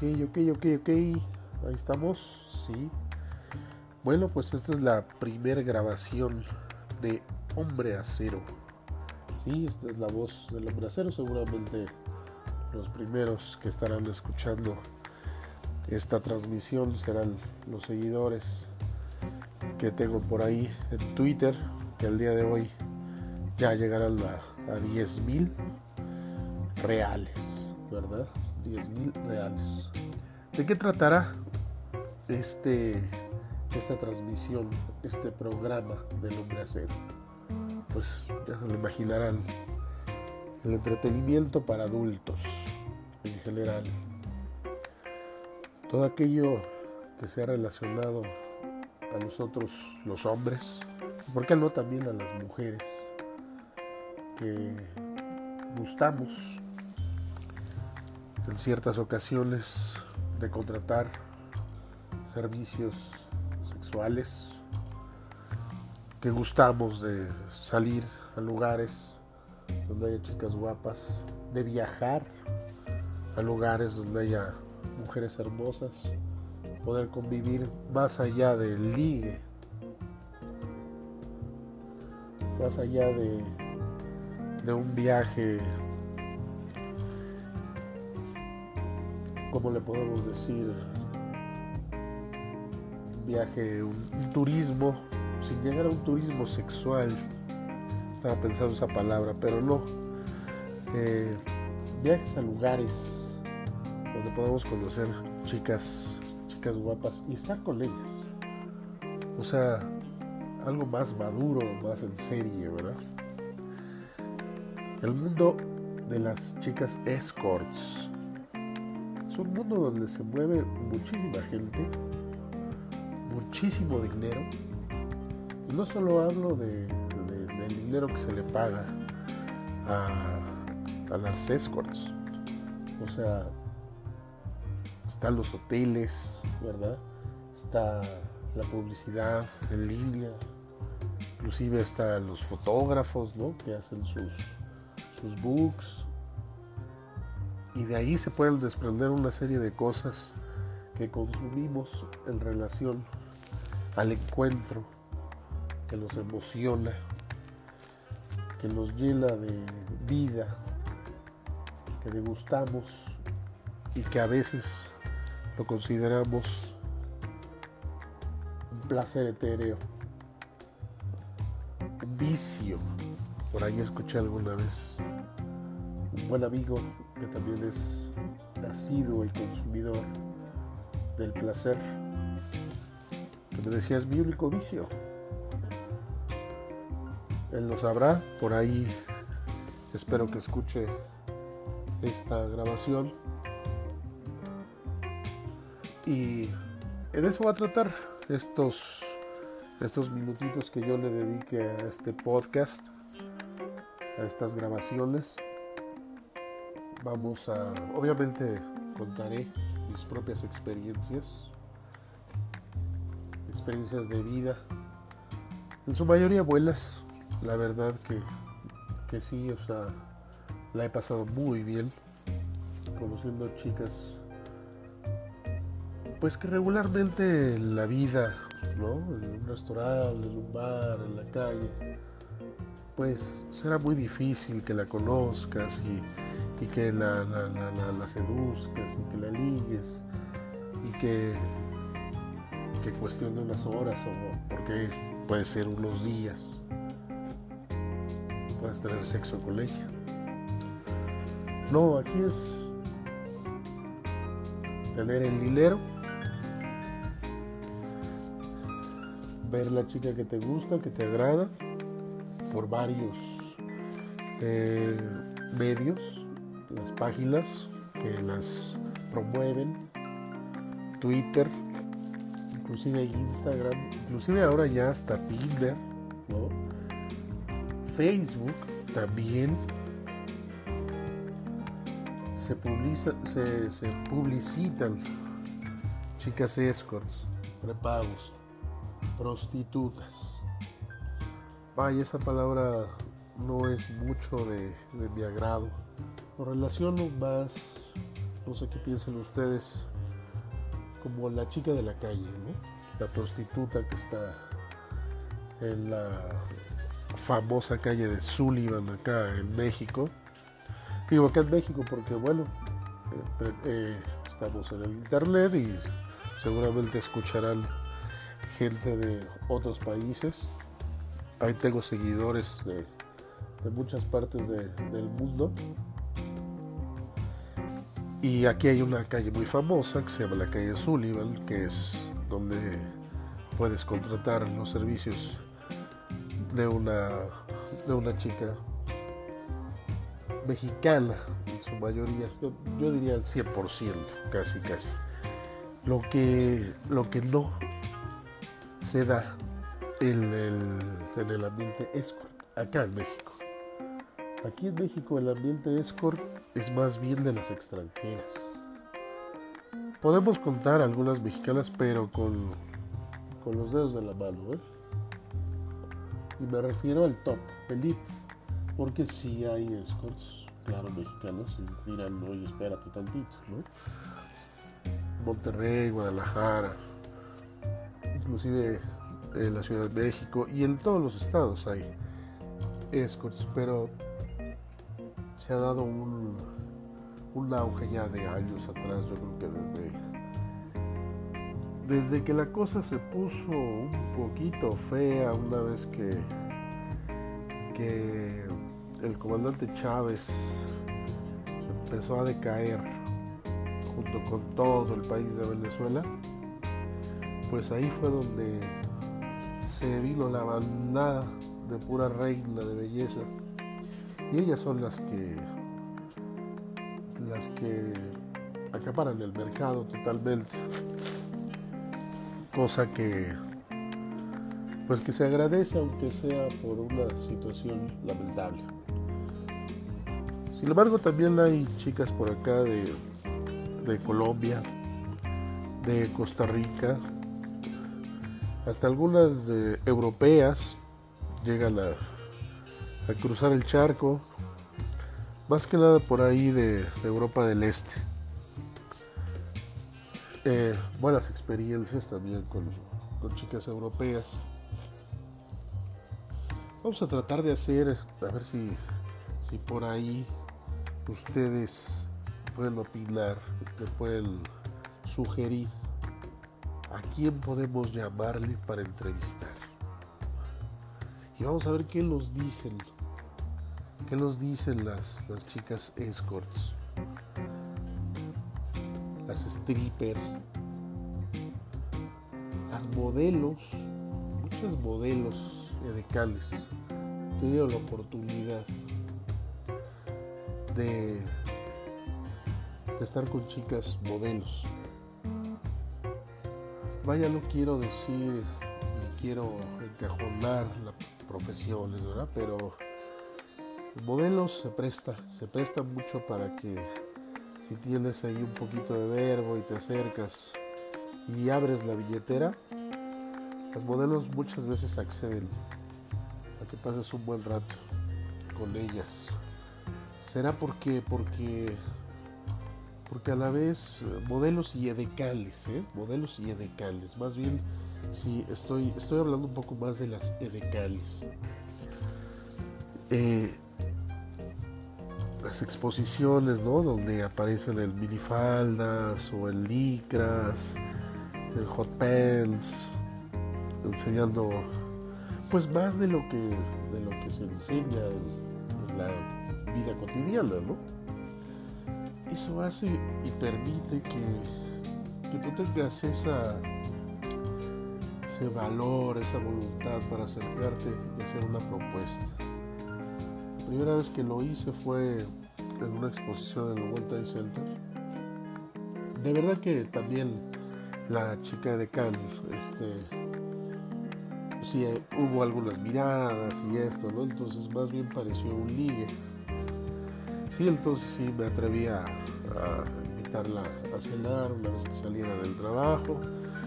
Ok, ok, ok, ok. Ahí estamos, sí. Bueno, pues esta es la primera grabación de Hombre Acero. Sí, esta es la voz del Hombre Acero. Seguramente los primeros que estarán escuchando esta transmisión serán los seguidores que tengo por ahí en Twitter, que al día de hoy ya llegarán a, a 10 mil reales, ¿verdad? 10 mil reales. ¿De qué tratará este, esta transmisión, este programa del hombre acero? Pues ya se lo imaginarán, el entretenimiento para adultos en general. Todo aquello que sea relacionado a nosotros los hombres, ¿por qué no también a las mujeres que gustamos en ciertas ocasiones de contratar servicios sexuales, que gustamos de salir a lugares donde haya chicas guapas, de viajar a lugares donde haya mujeres hermosas, poder convivir más allá del ligue, más allá de, de un viaje ¿cómo le podemos decir? Viaje, un, turismo, sin llegar a un turismo sexual. Estaba pensando esa palabra, pero no. Eh, viajes a lugares donde podemos conocer chicas, chicas guapas y estar con ellas. O sea, algo más maduro, más en serio, ¿verdad? El mundo de las chicas escorts un mundo donde se mueve muchísima gente, muchísimo dinero. Y no solo hablo de, del dinero que se le paga a, a las escorts. O sea, están los hoteles, ¿verdad? Está la publicidad en línea, inclusive están los fotógrafos, ¿no? Que hacen sus, sus books, y de ahí se pueden desprender una serie de cosas que consumimos en relación al encuentro, que nos emociona, que nos llena de vida, que degustamos y que a veces lo consideramos un placer etéreo, un vicio. Por ahí escuché alguna vez un buen amigo que también es nacido y consumidor del placer, que me decía es mi único vicio. Él lo sabrá, por ahí espero que escuche esta grabación. Y en eso va a tratar estos, estos minutitos que yo le dedique a este podcast, a estas grabaciones vamos a, obviamente contaré mis propias experiencias, experiencias de vida, en su mayoría buenas, la verdad que, que sí, o sea, la he pasado muy bien, conociendo chicas, pues que regularmente en la vida, ¿no? En un restaurante, en un bar, en la calle, pues será muy difícil que la conozcas y y que la, la, seduzcas y que la ligues y que, que cuestione unas horas o porque puede ser unos días puedes tener sexo con ella. No, aquí es tener el hilero, ver la chica que te gusta, que te agrada, por varios eh, medios las páginas que las promueven, Twitter, inclusive Instagram, inclusive ahora ya hasta Tinder, Facebook también se, publica, se, publicitan chicas escorts, prepagos, prostitutas. Vaya, esa palabra no es mucho de mi agrado relaciono más, no sé qué piensen ustedes, como la chica de la calle. La prostituta que está en la famosa calle de Sullivan acá en México. Digo acá en México porque bueno, eh, eh, estamos en el internet y seguramente escucharán gente de otros países. Ahí tengo seguidores de, muchas partes del mundo. Y aquí hay una calle muy famosa que se llama la calle Sullivan, que es donde puedes contratar los servicios de una, de una chica mexicana, en su mayoría, yo, diría el 100%, casi, casi. Lo que, lo que no se da en el, en el ambiente escort, acá en México. Aquí en México el ambiente escort es más bien de las extranjeras. Podemos contar algunas mexicanas, pero con, con los dedos de la mano. ¿eh? Y me refiero al top, elite, porque si hay escorts, claro, mexicanos, y dirán, oye, espérate tantito, ¿no? Monterrey, Guadalajara, inclusive en la Ciudad de México y en todos los estados hay escorts, pero se ha dado un, un auge ya de años atrás, yo creo que desde, desde que la cosa se puso un poquito fea una vez que, que el comandante Chávez empezó a decaer junto con todo el país de Venezuela, pues ahí fue donde se vino la bandada de pura reina de belleza y ellas son las que las que acaparan el mercado totalmente. Cosa que pues que se agradece aunque sea por una situación lamentable. Sin embargo, también hay chicas por acá de, de Colombia, de Costa Rica, hasta algunas europeas llegan a, cruzar el charco, más que nada por ahí de, Europa del Este. Eh, buenas experiencias también con, chicas europeas. Vamos a tratar de hacer, a ver si, si por ahí ustedes pueden opinar, pueden sugerir a quién podemos llamarle para entrevistar. Y vamos a ver qué nos dicen. ¿Qué nos dicen las, las chicas escorts? Las strippers. Las modelos. Muchos modelos edecales. He tenido la oportunidad de, de estar con chicas modelos. Vaya, no quiero decir, ni quiero encajonar la profesiones, ¿verdad? Pero modelos se presta, se presta mucho para que si tienes ahí un poquito de verbo y te acercas y abres la billetera, los modelos muchas veces acceden a que pases un buen rato con ellas. ¿Será porque porque porque a la vez modelos y edecales, ¿eh? modelos y edecales, más bien Sí, estoy, estoy hablando un poco más de las edecales. Eh, las exposiciones, ¿no? Donde aparecen el minifaldas o el licras, el hot pants, enseñando pues más de lo que, de lo que se enseña en la vida cotidiana, ¿no? Eso hace y permite que, que tú tengas esa ese valor, esa voluntad para acercarte y hacer una propuesta. La primera vez que lo hice fue en una exposición en el World Trade Center. De verdad que también la chica de Cannes, este, sí, hubo algunas miradas y esto, ¿no? Entonces más bien pareció un ligue. Sí, entonces sí me atreví a invitarla a cenar una vez que saliera del trabajo.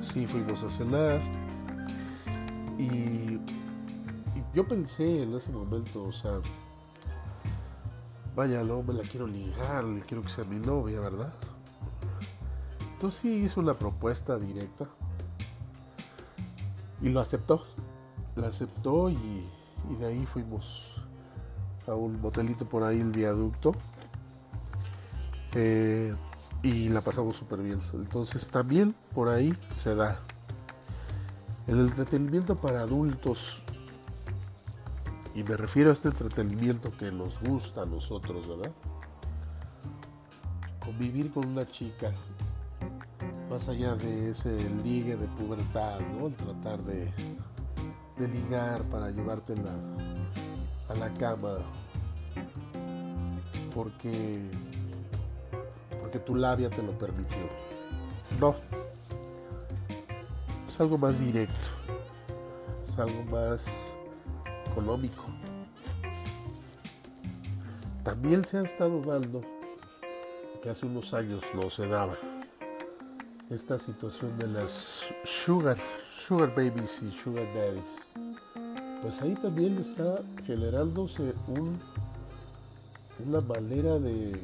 Sí, fuimos a cenar y, yo pensé en ese momento, o sea, vaya, no me la quiero ligar, quiero que sea mi novia, ¿verdad? Entonces sí hizo una propuesta directa y lo aceptó. Lo aceptó y, de ahí fuimos a un motelito por ahí, el viaducto. Eh, y la pasamos súper bien. Entonces también por ahí se da. El entretenimiento para adultos, y me refiero a este entretenimiento que nos gusta a nosotros, ¿verdad? Convivir con una chica, más allá de ese ligue de pubertad, ¿no? Tratar de, de ligar para llevártela a la cama, porque, porque tu labia te lo permitió. No, es algo más directo, es algo más económico. También se ha estado dando, que hace unos años no se daba, esta situación de las sugar, sugar babies y sugar daddies. Pues ahí también está generándose un, una manera de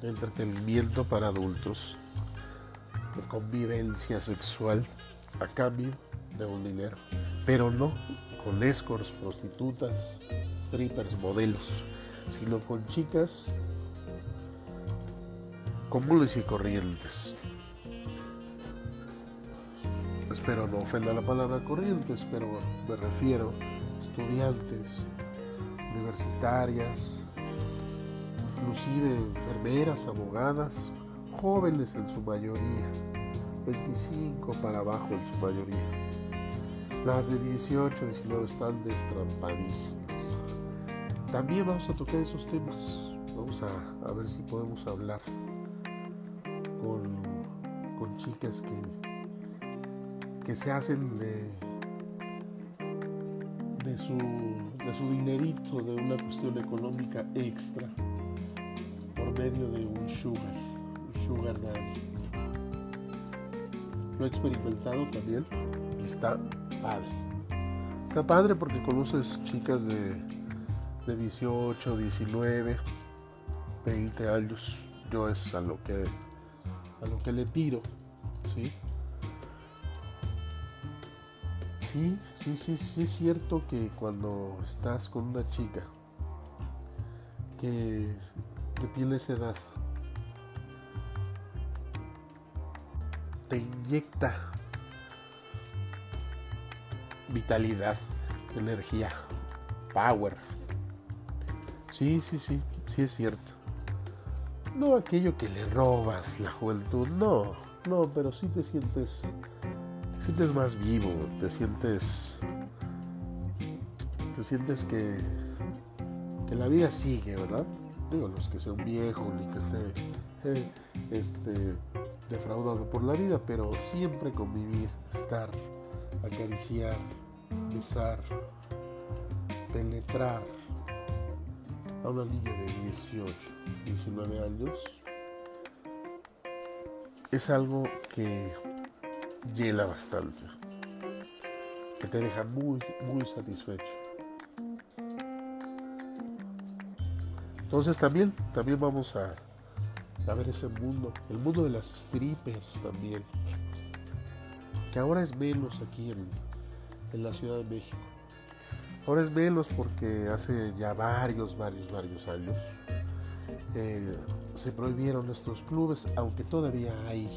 entretenimiento para adultos de convivencia sexual a cambio de un dinero. Pero no con escorts, prostitutas, strippers, modelos, sino con chicas comunes y corrientes. Espero no ofenda la palabra corrientes, pero me refiero a estudiantes, universitarias, inclusive enfermeras, abogadas, jóvenes en su mayoría, 25 para abajo en su mayoría. Las de 18, 19 están destrampadísimas. También vamos a tocar esos temas. Vamos a, ver si podemos hablar con, chicas que, que se hacen de, de, su, de su dinerito, de una cuestión económica extra, por medio de un sugar Sugar Daddy. Lo he experimentado también está padre. Está padre porque conoces chicas de, de 18, 19, 20 años. Yo es a lo que a lo que le tiro, ¿sí? Sí, sí, sí, sí es cierto que cuando estás con una chica que, que tiene esa edad, te inyecta vitalidad, energía, power. Sí, sí, sí, sí es cierto. No aquello que le robas la juventud, no, no, pero sí te sientes, te sientes más vivo, te sientes, te sientes que, que la vida sigue, ¿verdad? Digo, los que sean viejos ni que esté, eh, este, defraudado por la vida, pero siempre convivir, estar, acariciar, besar, penetrar a una niña de 18, 19 años es algo que llena bastante, que te deja muy, muy satisfecho. Entonces también, también vamos a a ver ese mundo, el mundo de las strippers también, que ahora es menos aquí en, la Ciudad de México. Ahora es menos porque hace ya varios, varios, varios años eh, se prohibieron estos clubes, aunque todavía hay,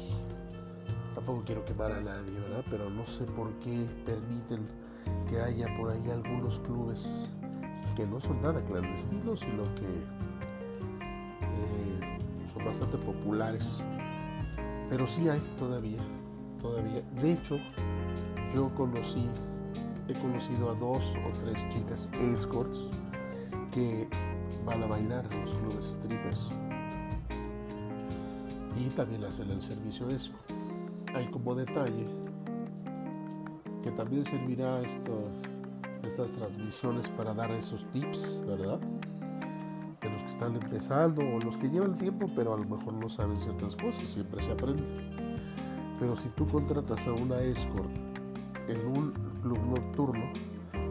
tampoco quiero quemar a nadie, ¿verdad? Pero no sé por qué permiten que haya por ahí algunos clubes que no son nada clandestinos, sino que son bastante populares. Pero sí hay todavía, todavía. De hecho, yo conocí, he conocido a dos o tres chicas escorts que van a bailar en los clubes strippers. Y también hacen el servicio de eso. Hay como detalle que también servirá esto, estas transmisiones para dar esos tips, ¿verdad? los que están empezando o los que llevan tiempo, pero a lo mejor no saben ciertas cosas, siempre se aprende. Pero si tú contratas a una escort en un club nocturno,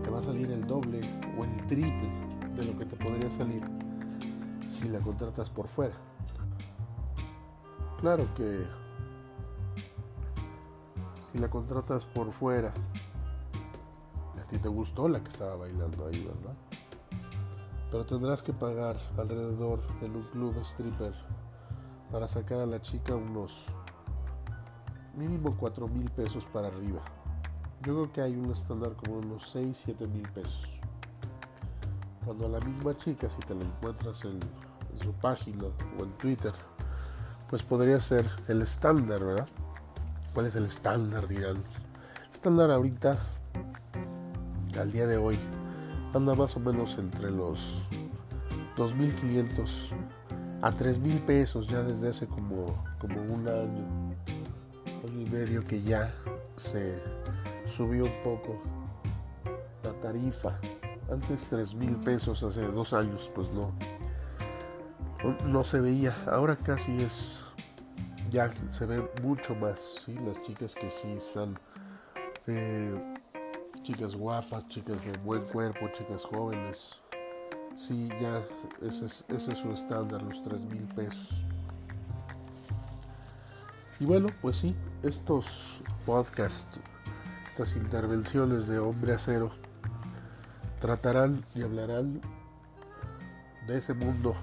te va a salir el doble o el triple de lo que te podría salir si la contratas por fuera. claro que si la contratas por fuera, a ti te gustó la que estaba bailando ahí, ¿verdad? Pero tendrás que pagar alrededor en un club stripper para sacar a la chica unos mínimo 4 mil pesos para arriba. Yo creo que hay un estándar como unos 6, 7 mil pesos. Cuando a la misma chica, si te la encuentras en, su página o en Twitter, pues podría ser el estándar, ¿verdad? ¿Cuál es el estándar, dirán? Estándar ahorita, al día de hoy, anda más o menos entre los 2.500 a 3.000 pesos ya desde hace como, como un año, año y medio que ya se subió un poco la tarifa. Antes 3.000 pesos, hace dos años, pues no, no se veía. Ahora casi es ya se ve mucho más, ¿sí? las chicas que sí están, eh, chicas guapas, chicas de buen cuerpo, chicas jóvenes, sí, ya ese es, ese es su estándar, los 3 mil pesos. Y bueno, pues sí, estos podcasts, estas intervenciones de hombre acero, tratarán y hablarán de ese mundo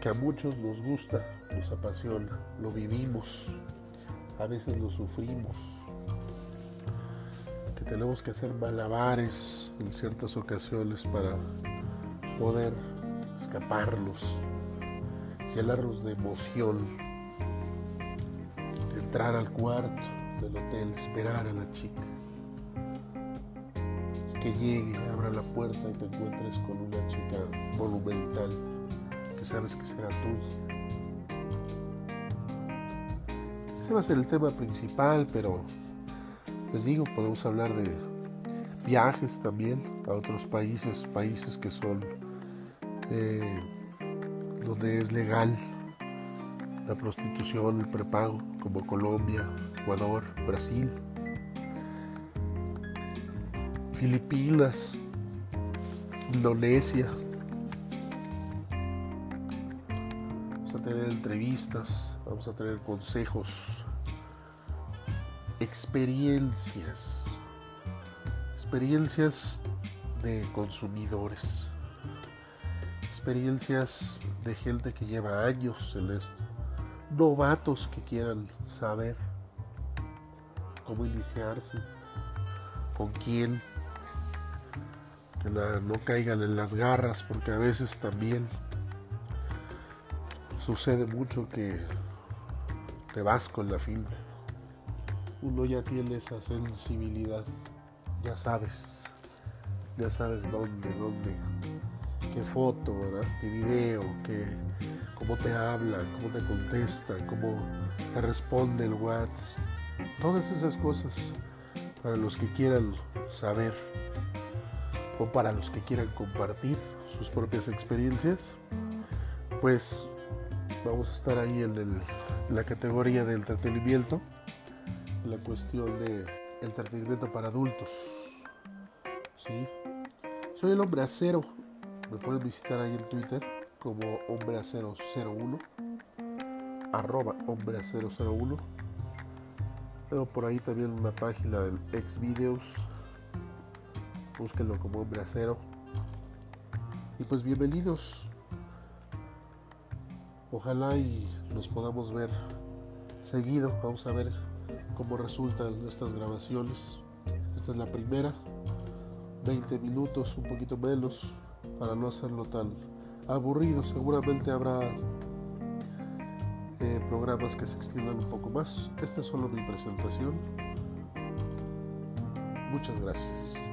que a muchos nos gusta, nos apasiona, lo vivimos, a veces lo sufrimos, que tenemos que hacer malabares en ciertas ocasiones para poder escaparnos, llenarnos de emoción, entrar al cuarto del hotel, esperar a la chica, que llegue, abra la puerta y te encuentres con una chica monumental que sabes que será tuya. Ese va a ser el tema principal, pero les digo, podemos hablar de viajes también a otros países, países que son eh, donde es legal la prostitución, el prepago, como Colombia, Ecuador, Brasil, Filipinas, Indonesia. Vamos a tener entrevistas vamos a tener consejos, experiencias, experiencias de consumidores, experiencias de gente que lleva años en esto, novatos que quieran saber cómo iniciarse, con quién, que no caigan en las garras, porque a veces también sucede mucho que te vas con la finta. Uno ya tiene esa sensibilidad, ya sabes, ya sabes dónde, dónde, qué foto, qué video, qué, cómo te habla, cómo te contesta, cómo te responde el WhatsApp, todas esas cosas para los que quieran saber o para los que quieran compartir sus propias experiencias, pues vamos a estar ahí en, la categoría de entretenimiento, la cuestión de entretenimiento para adultos. ¿sí? Soy el hombre acero, me pueden visitar ahí en Twitter como hombre acero 01, arroba hombre acero 01. Tengo por ahí también una página del ex videos, búsquenlo como hombre acero. Y pues bienvenidos Ojalá y nos podamos ver seguido. Vamos a ver cómo resultan estas grabaciones. Esta es la primera. 20 minutos, un poquito menos, para no hacerlo tan aburrido. Seguramente habrá programas que se extiendan un poco más. Esta es solo mi presentación. Muchas gracias.